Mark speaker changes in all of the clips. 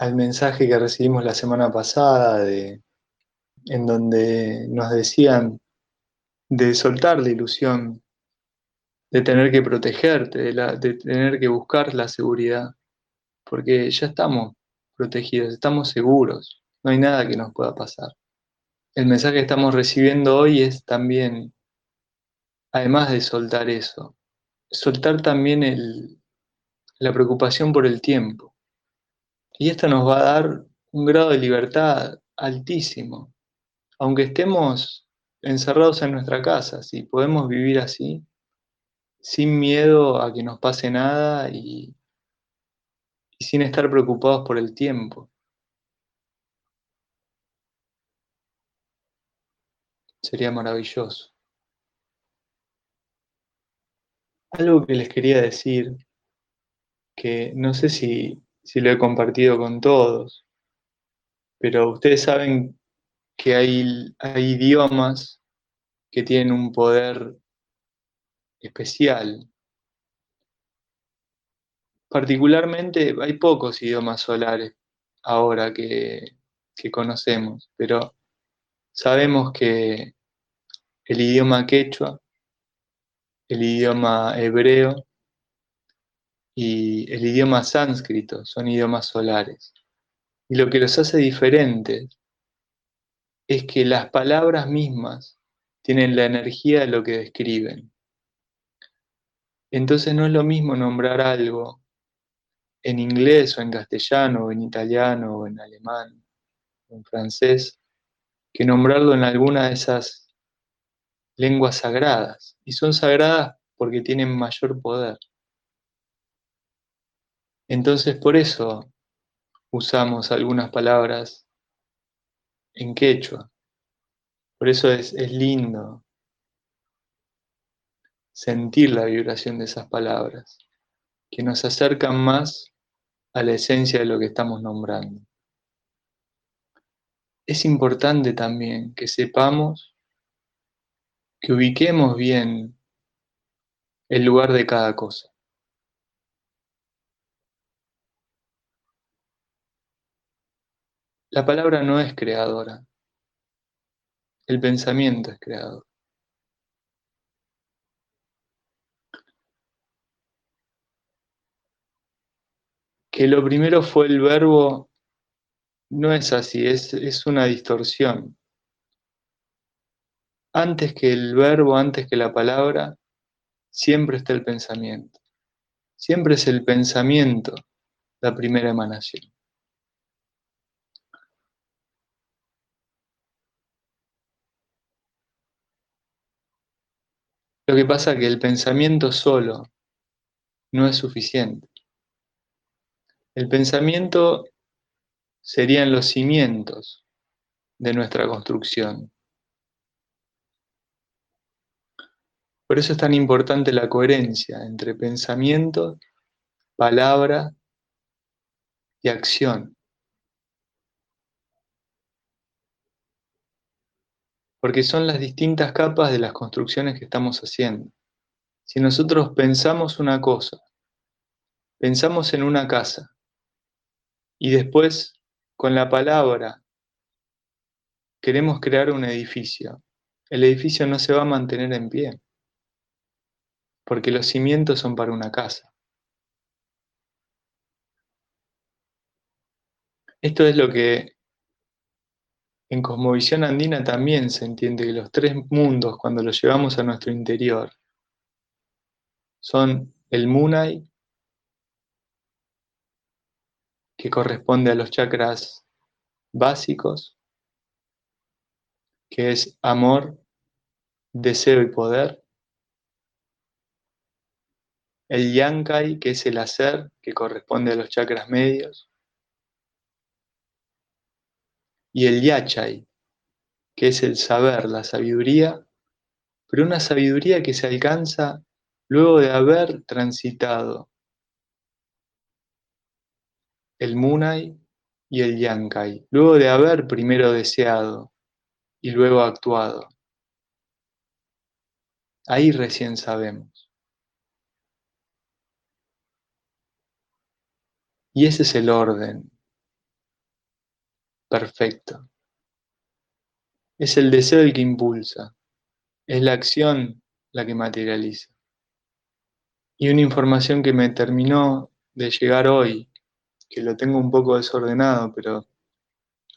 Speaker 1: al mensaje que recibimos la semana pasada, de, en donde nos decían de soltar la ilusión, de tener que protegerte, de, tener que buscar la seguridad, porque ya estamos protegidos, estamos seguros, no hay nada que nos pueda pasar. El mensaje que estamos recibiendo hoy es también, además de soltar eso, soltar también el, la preocupación por el tiempo y esto nos va a dar un grado de libertad altísimo. Aunque estemos encerrados en nuestra casa, si podemos vivir así, sin miedo a que nos pase nada y, y sin estar preocupados por el tiempo. Sería maravilloso. Algo que les quería decir, que no sé si si lo he compartido con todos, pero ustedes saben que hay, hay idiomas que tienen un poder especial. Particularmente hay pocos idiomas solares ahora que, que conocemos, pero sabemos que el idioma quechua, el idioma hebreo y el idioma sánscrito son idiomas solares. Y lo que los hace diferentes es que las palabras mismas tienen la energía de lo que describen. Entonces no es lo mismo nombrar algo en inglés o en castellano o en italiano o en alemán o en francés que nombrarlo en alguna de esas lenguas sagradas. Y son sagradas porque tienen mayor poder. Entonces por eso usamos algunas palabras en quechua. Por eso es, lindo sentir la vibración de esas palabras, que nos acercan más a la esencia de lo que estamos nombrando. Es importante también que sepamos, que ubiquemos bien el lugar de cada cosa. La palabra no es creadora. El pensamiento es creador. Que lo primero fue el verbo no es así, es, es una distorsión. Antes que el verbo, antes que la palabra, siempre está el pensamiento. Siempre es el pensamiento la primera emanación. Lo que pasa es que el pensamiento solo no es suficiente. El pensamiento serían los cimientos de nuestra construcción. Por eso es tan importante la coherencia entre pensamiento, palabra y acción. Porque son las distintas capas de las construcciones que estamos haciendo. Si nosotros pensamos una cosa, pensamos en una casa, y después con la palabra queremos crear un edificio, el edificio no se va a mantener en pie, porque los cimientos son para una casa. Esto es lo que en cosmovisión andina también se entiende que los tres mundos, cuando los llevamos a nuestro interior, son el Munai, que corresponde a los chakras básicos, que es amor, deseo y poder. El Yankai, que es el hacer, que corresponde a los chakras medios y el yachai, que es el saber, la sabiduría, pero una sabiduría que se alcanza luego de haber transitado el munai y el yankai, luego de haber primero deseado y luego actuado. Ahí recién sabemos. Y ese es el orden perfecto. Es el deseo el que impulsa, es la acción la que materializa. Y una información que me terminó de llegar hoy, que lo tengo un poco desordenado, pero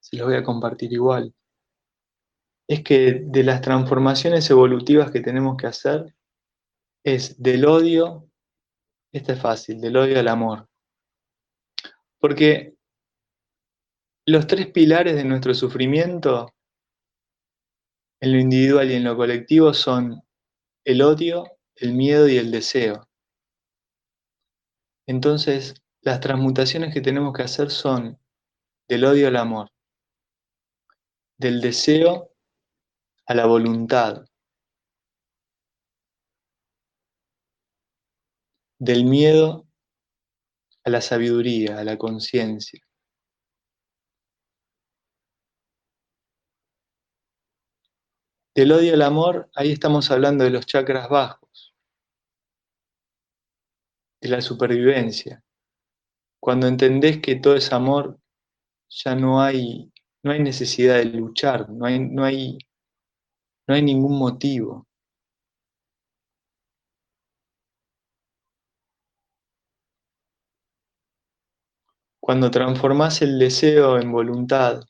Speaker 1: se los voy a compartir igual, es que de las transformaciones evolutivas que tenemos que hacer, es del odio, esta es fácil, del odio al amor. Porque los tres pilares de nuestro sufrimiento, en lo individual y en lo colectivo, son el odio, el miedo y el deseo. Entonces, las transmutaciones que tenemos que hacer son del odio al amor, del deseo a la voluntad, del miedo a la sabiduría, a la conciencia. Del odio al amor, ahí estamos hablando de los chakras bajos, de la supervivencia. Cuando entendés que todo es amor, ya no hay, no hay necesidad de luchar, no hay, no, hay, no hay ningún motivo. Cuando transformás el deseo en voluntad,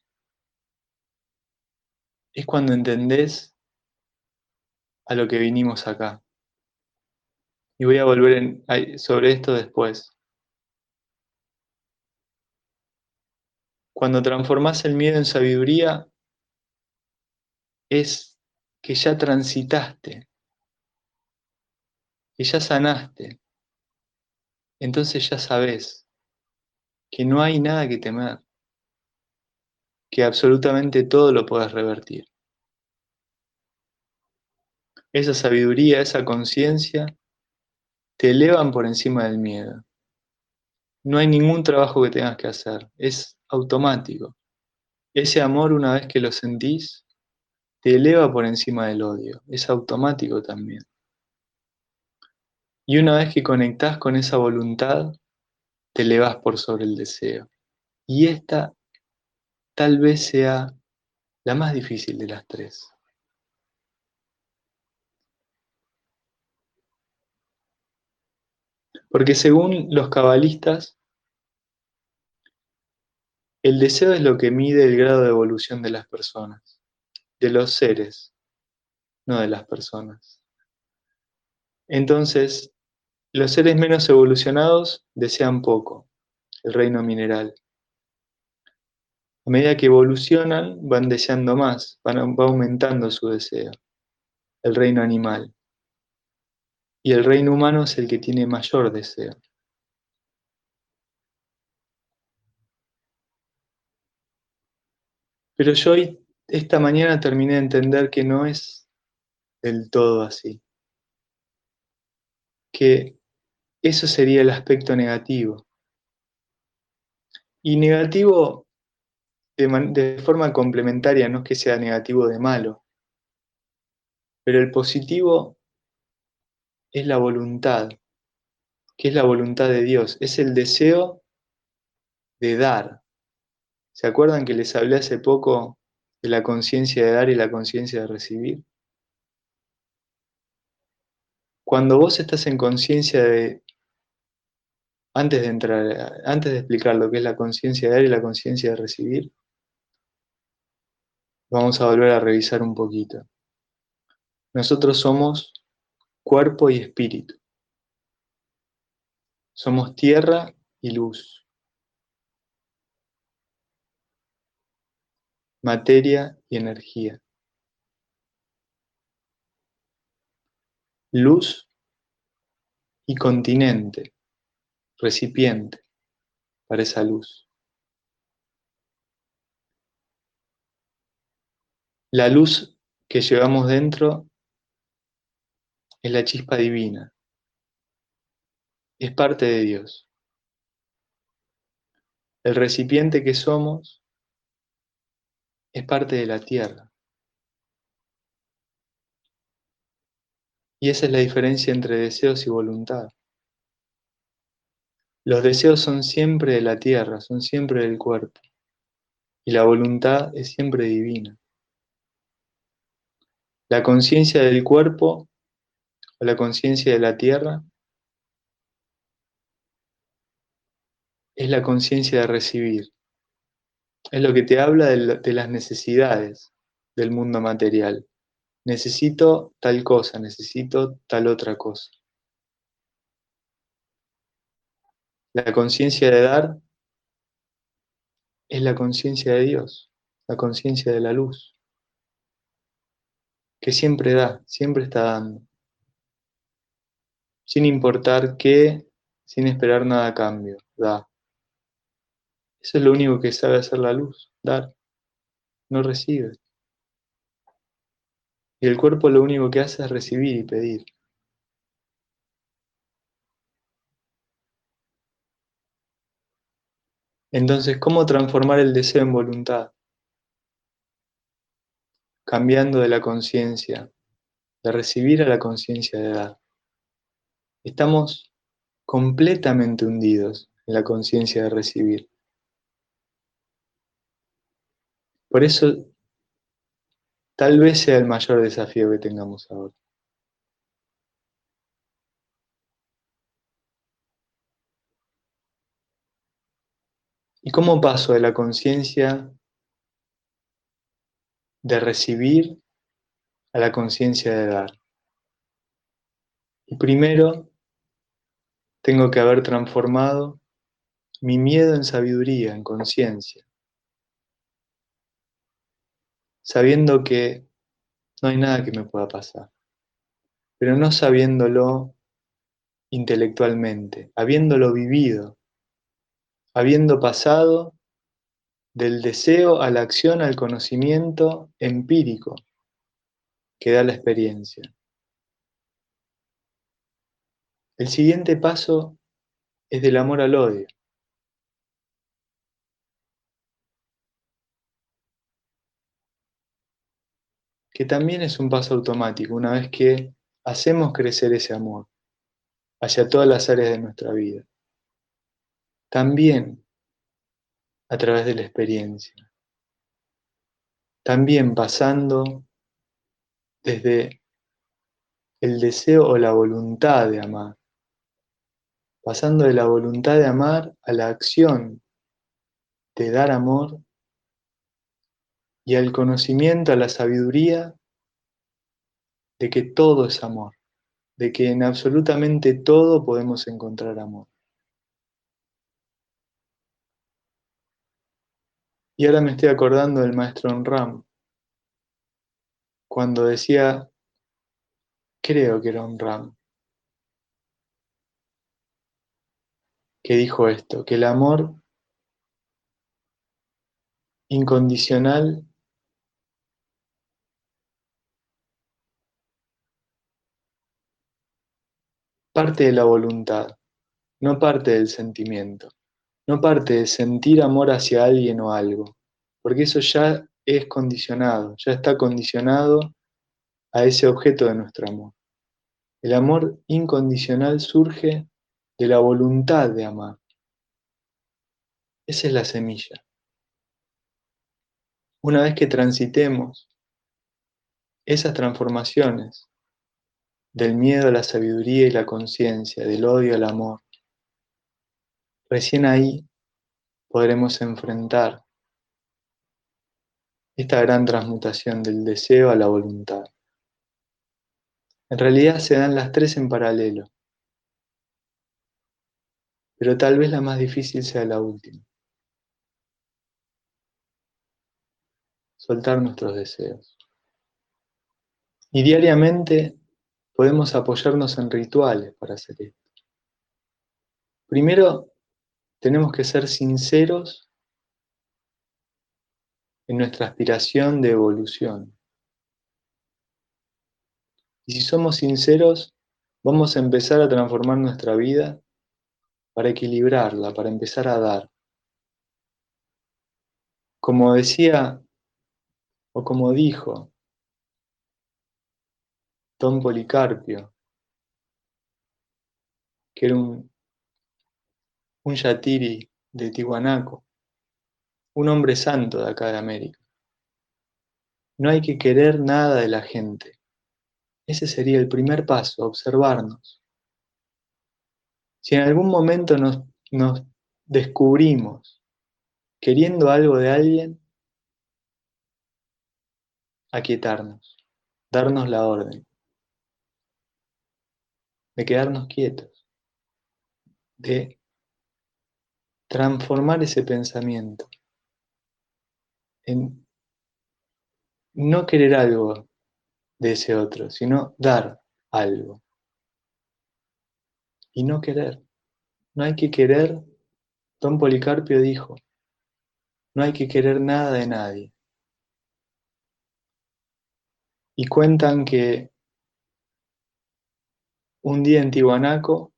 Speaker 1: es cuando entendés a lo que vinimos acá. Y voy a volver sobre esto después. Cuando transformás el miedo en sabiduría, es que ya transitaste, que ya sanaste. Entonces ya sabes que no hay nada que temer, que absolutamente todo lo puedes revertir esa sabiduría, esa conciencia, te elevan por encima del miedo. No hay ningún trabajo que tengas que hacer, es automático. Ese amor, una vez que lo sentís, te eleva por encima del odio, es automático también. Y una vez que conectás con esa voluntad, te elevas por sobre el deseo. Y esta tal vez sea la más difícil de las tres. Porque según los cabalistas, el deseo es lo que mide el grado de evolución de las personas, de los seres, no de las personas. Entonces, los seres menos evolucionados desean poco, el reino mineral. A medida que evolucionan, van deseando más, van, va aumentando su deseo, el reino animal y el reino humano es el que tiene mayor deseo. Pero yo hoy, esta mañana terminé de entender que no es del todo así. Que eso sería el aspecto negativo. Y negativo de, de, forma complementaria, no es que sea negativo de malo. Pero el positivo es la voluntad, que es la voluntad de Dios, es el deseo de dar. ¿Se acuerdan que les hablé hace poco de la conciencia de dar y la conciencia de recibir? Cuando vos estás en conciencia de, antes de entrar, antes de explicar lo que es la conciencia de dar y la conciencia de recibir, vamos a volver a revisar un poquito. Nosotros somos cuerpo y espíritu. Somos tierra y luz. Materia y energía. Luz y continente, recipiente para esa luz. La luz que llevamos dentro es la chispa divina, es parte de Dios. El recipiente que somos es parte de la tierra. Y esa es la diferencia entre deseos y voluntad. Los deseos son siempre de la tierra, son siempre del cuerpo. y la voluntad es siempre divina. La conciencia del cuerpo o la conciencia de la tierra es la conciencia de recibir. Es lo que te habla de, las necesidades del mundo material. Necesito tal cosa, necesito tal otra cosa. La conciencia de dar es la conciencia de Dios, la conciencia de la luz, que siempre da, siempre está dando, sin importar qué, sin esperar nada a cambio, da. Eso es lo único que sabe hacer la luz, dar, no recibe. Y el cuerpo lo único que hace es recibir y pedir. Entonces, ¿cómo transformar el deseo en voluntad? Cambiando de la conciencia, de recibir a la conciencia de dar. Estamos completamente hundidos en la conciencia de recibir. Por eso, tal vez sea el mayor desafío que tengamos ahora. ¿Y cómo paso de la conciencia de recibir a la conciencia de dar? Y primero tengo que haber transformado mi miedo en sabiduría, en conciencia, sabiendo que no hay nada que me pueda pasar, pero no sabiéndolo intelectualmente, habiéndolo vivido habiendo pasado del deseo a la acción al conocimiento empírico que da la experiencia. El siguiente paso es del amor al odio. que también es un paso automático una vez que hacemos crecer ese amor hacia todas las áreas de nuestra vida. También a través de la experiencia, también pasando desde el deseo o la voluntad de amar, pasando de la voluntad de amar a la acción de dar amor y al conocimiento, a la sabiduría de que todo es amor, de que en absolutamente todo podemos encontrar amor. Y ahora me estoy acordando del maestro Onram, cuando decía, creo que era Onram, que dijo esto, que el amor incondicional parte de la voluntad, no parte del sentimiento no parte de sentir amor hacia alguien o algo, porque eso ya es condicionado, ya está condicionado a ese objeto de nuestro amor. El amor incondicional surge de la voluntad de amar. Esa es la semilla. Una vez que transitemos esas transformaciones del miedo a la sabiduría y la conciencia, del odio al amor, Recién ahí podremos enfrentar esta gran transmutación del deseo a la voluntad. En realidad se dan las tres en paralelo, pero tal vez la más difícil sea la última. Soltar nuestros deseos. Y diariamente podemos apoyarnos en rituales para hacer esto. Primero, tenemos que ser sinceros en nuestra aspiración de evolución. Y si somos sinceros, vamos a empezar a transformar nuestra vida para equilibrarla, para empezar a dar. Como decía o como dijo Don Policarpio, que era un un yatiri de Tihuanaco, un hombre santo de acá de América. No hay que querer nada de la gente. Ese sería el primer paso, observarnos. Si en algún momento nos, descubrimos queriendo algo de alguien, aquietarnos, darnos la orden de quedarnos quietos, de transformar ese pensamiento en no querer algo de ese otro, sino dar algo. Y no querer. No hay que querer, don Policarpio dijo, no hay que querer nada de nadie. Y cuentan que un día en Tihuanaco,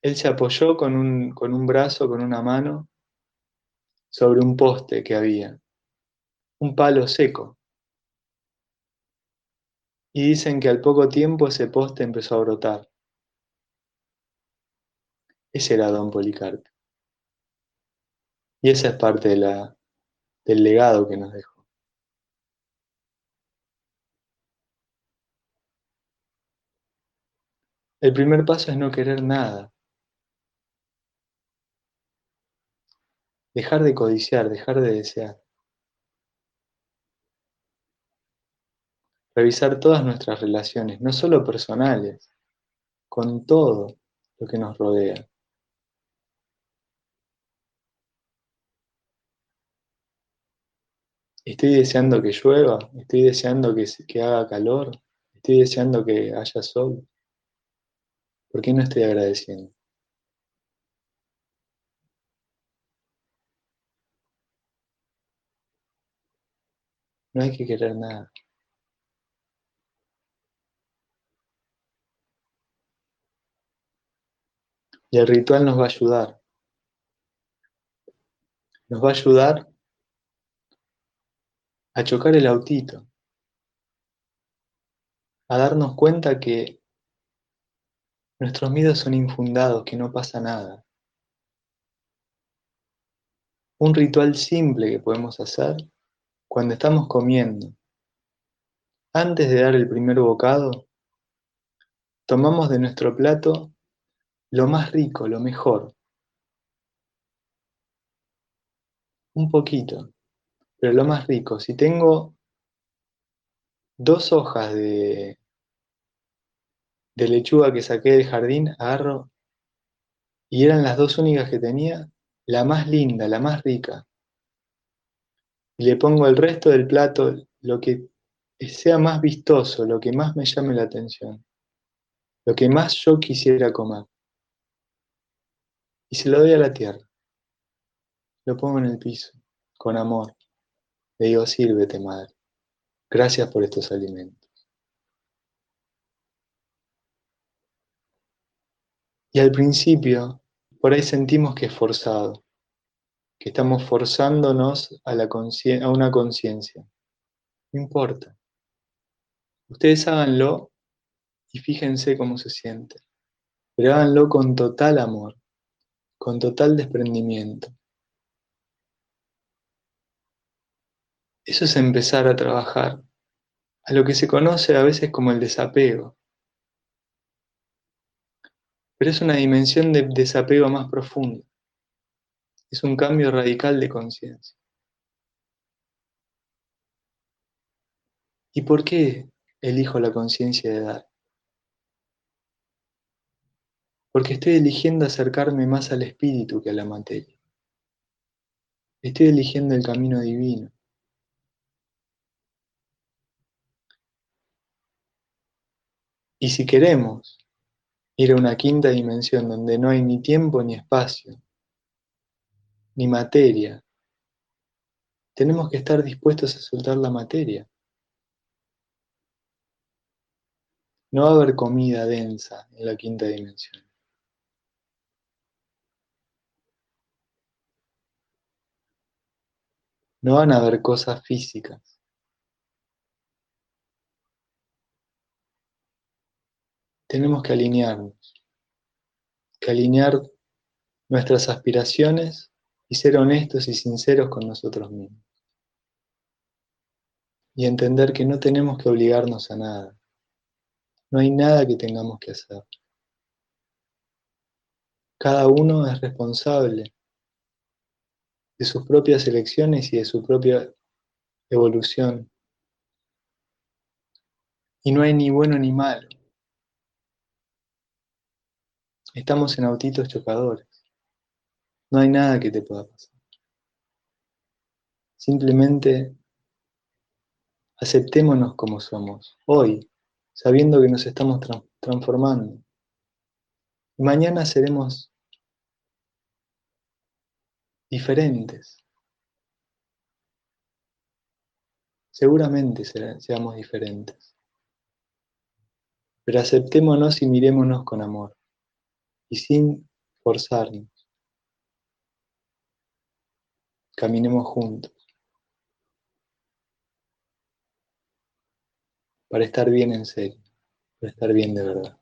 Speaker 1: él se apoyó con un, con un brazo, con una mano, sobre un poste que había, un palo seco. Y dicen que al poco tiempo ese poste empezó a brotar. Ese era Don Policarpo. Y esa es parte del legado que nos dejó. El primer paso es no querer nada. Dejar de codiciar, dejar de desear. Revisar todas nuestras relaciones, no solo personales, con todo lo que nos rodea. Estoy deseando que llueva, estoy deseando que, que haga calor, estoy deseando que haya sol. ¿Por qué no estoy agradeciendo? No hay que querer nada. Y el ritual nos va a ayudar. Nos va a ayudar a chocar el autito, a darnos cuenta que Nuestros miedos son infundados, que no pasa nada. Un ritual simple que podemos hacer cuando estamos comiendo. Antes de dar el primer bocado, tomamos de nuestro plato lo más rico, lo mejor. Un poquito, pero lo más rico. Si tengo dos hojas de de lechuga que saqué del jardín, agarro, y eran las dos únicas que tenía, la más linda, la más rica. Y le pongo el resto del plato, lo que sea más vistoso, lo que más me llame la atención, lo que más yo quisiera comer. Y se lo doy a la tierra. Lo pongo en el piso, con amor. Le digo, sírvete, madre. Gracias por estos alimentos. Y al principio, por ahí sentimos que es forzado, que estamos forzándonos a, la a una conciencia. No importa. Ustedes háganlo y fíjense cómo se siente. Pero háganlo con total amor, con total desprendimiento. Eso es empezar a trabajar a lo que se conoce a veces como el desapego pero es una dimensión de desapego más profundo. Es un cambio radical de conciencia. ¿Y por qué elijo la conciencia de dar? Porque estoy eligiendo acercarme más al espíritu que a la materia. Estoy eligiendo el camino divino. Y si queremos ir a una quinta dimensión donde no hay ni tiempo ni espacio, ni materia. Tenemos que estar dispuestos a soltar la materia. No va a haber comida densa en la quinta dimensión. No van a haber cosas físicas. Tenemos que alinearnos, que alinear nuestras aspiraciones y ser honestos y sinceros con nosotros mismos. Y entender que no tenemos que obligarnos a nada. No hay nada que tengamos que hacer. Cada uno es responsable de sus propias elecciones y de su propia evolución. Y no hay ni bueno ni malo. Estamos en autitos chocadores. No hay nada que te pueda pasar. Simplemente aceptémonos como somos, hoy, sabiendo que nos estamos transformando. Y mañana seremos diferentes. Seguramente seamos diferentes. Pero aceptémonos y mirémonos con amor y sin forzarnos. Caminemos juntos para estar bien en serio, para estar bien de verdad.